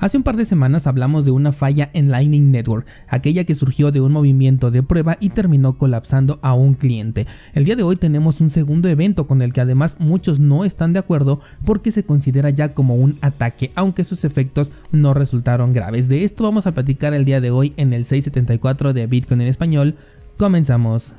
Hace un par de semanas hablamos de una falla en Lightning Network, aquella que surgió de un movimiento de prueba y terminó colapsando a un cliente. El día de hoy tenemos un segundo evento con el que además muchos no están de acuerdo porque se considera ya como un ataque, aunque sus efectos no resultaron graves. De esto vamos a platicar el día de hoy en el 674 de Bitcoin en español. Comenzamos.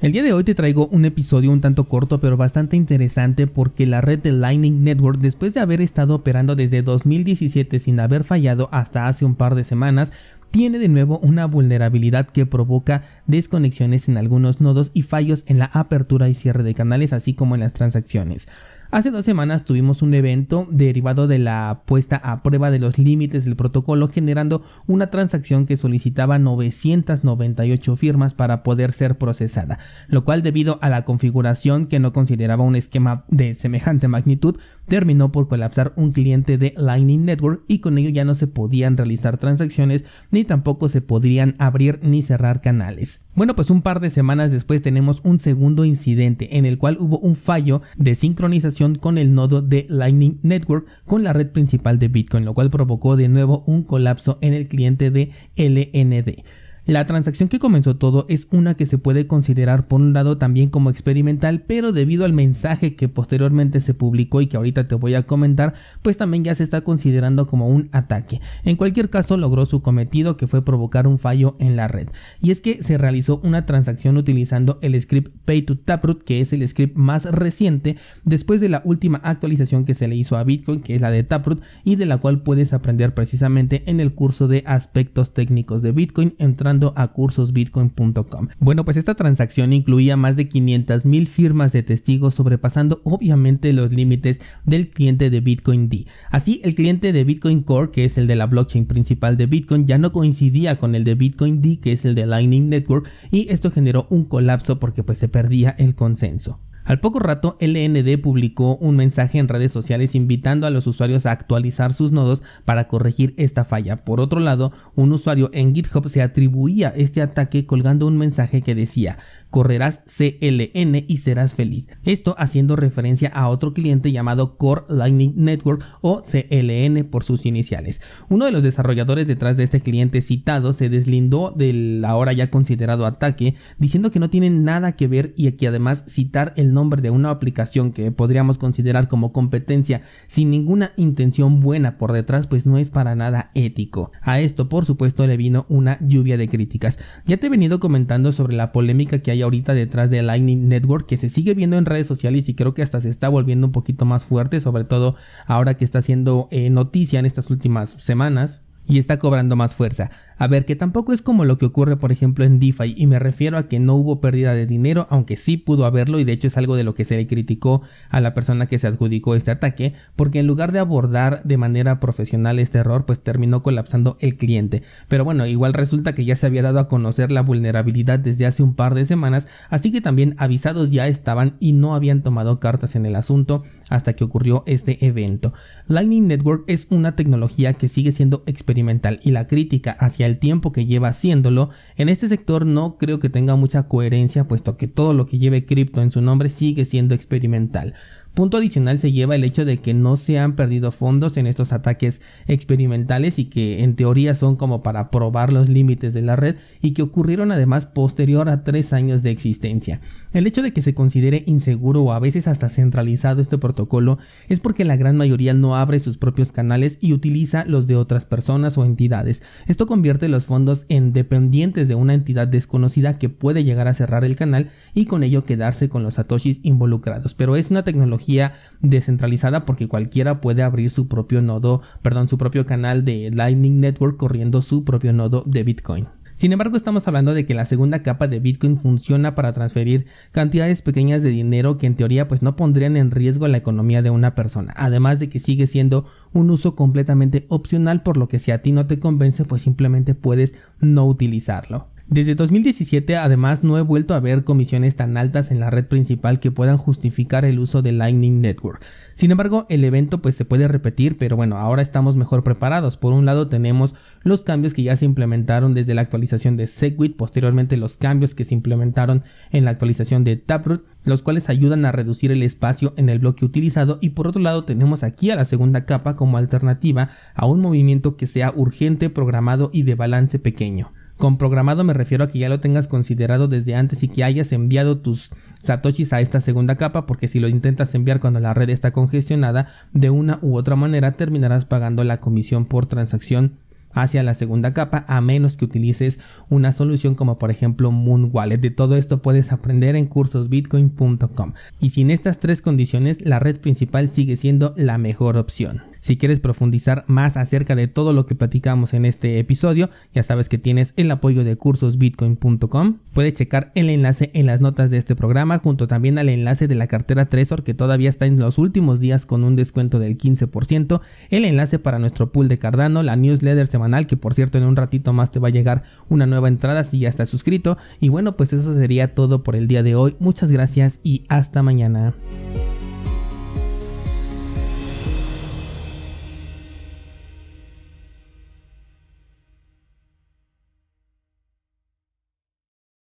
El día de hoy te traigo un episodio un tanto corto pero bastante interesante porque la red de Lightning Network después de haber estado operando desde 2017 sin haber fallado hasta hace un par de semanas tiene de nuevo una vulnerabilidad que provoca desconexiones en algunos nodos y fallos en la apertura y cierre de canales así como en las transacciones. Hace dos semanas tuvimos un evento derivado de la puesta a prueba de los límites del protocolo generando una transacción que solicitaba 998 firmas para poder ser procesada, lo cual debido a la configuración que no consideraba un esquema de semejante magnitud terminó por colapsar un cliente de Lightning Network y con ello ya no se podían realizar transacciones ni tampoco se podrían abrir ni cerrar canales. Bueno pues un par de semanas después tenemos un segundo incidente en el cual hubo un fallo de sincronización con el nodo de Lightning Network con la red principal de Bitcoin, lo cual provocó de nuevo un colapso en el cliente de LND. La transacción que comenzó todo es una que se puede considerar por un lado también como experimental, pero debido al mensaje que posteriormente se publicó y que ahorita te voy a comentar, pues también ya se está considerando como un ataque. En cualquier caso logró su cometido que fue provocar un fallo en la red. Y es que se realizó una transacción utilizando el script Pay to Taproot, que es el script más reciente después de la última actualización que se le hizo a Bitcoin, que es la de Taproot y de la cual puedes aprender precisamente en el curso de aspectos técnicos de Bitcoin entrando a cursosbitcoin.com. Bueno, pues esta transacción incluía más de 500 mil firmas de testigos sobrepasando obviamente los límites del cliente de Bitcoin D. Así, el cliente de Bitcoin Core, que es el de la blockchain principal de Bitcoin, ya no coincidía con el de Bitcoin D, que es el de Lightning Network, y esto generó un colapso porque pues se perdía el consenso. Al poco rato, LND publicó un mensaje en redes sociales invitando a los usuarios a actualizar sus nodos para corregir esta falla. Por otro lado, un usuario en GitHub se atribuía este ataque colgando un mensaje que decía correrás CLN y serás feliz. Esto haciendo referencia a otro cliente llamado Core Lightning Network o CLN por sus iniciales. Uno de los desarrolladores detrás de este cliente citado se deslindó del ahora ya considerado ataque diciendo que no tiene nada que ver y que además citar el nombre de una aplicación que podríamos considerar como competencia sin ninguna intención buena por detrás pues no es para nada ético. A esto por supuesto le vino una lluvia de críticas. Ya te he venido comentando sobre la polémica que hay ahorita detrás de Lightning Network que se sigue viendo en redes sociales y creo que hasta se está volviendo un poquito más fuerte, sobre todo ahora que está haciendo eh, noticia en estas últimas semanas y está cobrando más fuerza. A ver, que tampoco es como lo que ocurre por ejemplo en DeFi y me refiero a que no hubo pérdida de dinero, aunque sí pudo haberlo y de hecho es algo de lo que se le criticó a la persona que se adjudicó este ataque, porque en lugar de abordar de manera profesional este error, pues terminó colapsando el cliente. Pero bueno, igual resulta que ya se había dado a conocer la vulnerabilidad desde hace un par de semanas, así que también avisados ya estaban y no habían tomado cartas en el asunto hasta que ocurrió este evento. Lightning Network es una tecnología que sigue siendo experimental y la crítica hacia el tiempo que lleva haciéndolo, en este sector no creo que tenga mucha coherencia puesto que todo lo que lleve cripto en su nombre sigue siendo experimental. Punto adicional se lleva el hecho de que no se han perdido fondos en estos ataques experimentales y que en teoría son como para probar los límites de la red y que ocurrieron además posterior a tres años de existencia. El hecho de que se considere inseguro o a veces hasta centralizado este protocolo es porque la gran mayoría no abre sus propios canales y utiliza los de otras personas o entidades. Esto convierte los fondos en dependientes de una entidad desconocida que puede llegar a cerrar el canal y con ello quedarse con los satoshis involucrados. Pero es una tecnología descentralizada porque cualquiera puede abrir su propio nodo, perdón, su propio canal de Lightning Network corriendo su propio nodo de Bitcoin. Sin embargo, estamos hablando de que la segunda capa de Bitcoin funciona para transferir cantidades pequeñas de dinero que en teoría pues no pondrían en riesgo la economía de una persona, además de que sigue siendo un uso completamente opcional por lo que si a ti no te convence pues simplemente puedes no utilizarlo. Desde 2017 además no he vuelto a ver comisiones tan altas en la red principal que puedan justificar el uso de Lightning Network. Sin embargo, el evento pues se puede repetir, pero bueno, ahora estamos mejor preparados. Por un lado tenemos los cambios que ya se implementaron desde la actualización de Segwit, posteriormente los cambios que se implementaron en la actualización de Taproot, los cuales ayudan a reducir el espacio en el bloque utilizado y por otro lado tenemos aquí a la segunda capa como alternativa a un movimiento que sea urgente, programado y de balance pequeño. Con programado me refiero a que ya lo tengas considerado desde antes y que hayas enviado tus satoshis a esta segunda capa porque si lo intentas enviar cuando la red está congestionada de una u otra manera terminarás pagando la comisión por transacción hacia la segunda capa a menos que utilices una solución como por ejemplo Moon Wallet. De todo esto puedes aprender en cursosbitcoin.com. Y sin estas tres condiciones la red principal sigue siendo la mejor opción. Si quieres profundizar más acerca de todo lo que platicamos en este episodio, ya sabes que tienes el apoyo de cursosbitcoin.com. Puedes checar el enlace en las notas de este programa, junto también al enlace de la cartera Trezor que todavía está en los últimos días con un descuento del 15%, el enlace para nuestro pool de Cardano, la newsletter semanal, que por cierto en un ratito más te va a llegar una nueva entrada si ya estás suscrito. Y bueno, pues eso sería todo por el día de hoy. Muchas gracias y hasta mañana.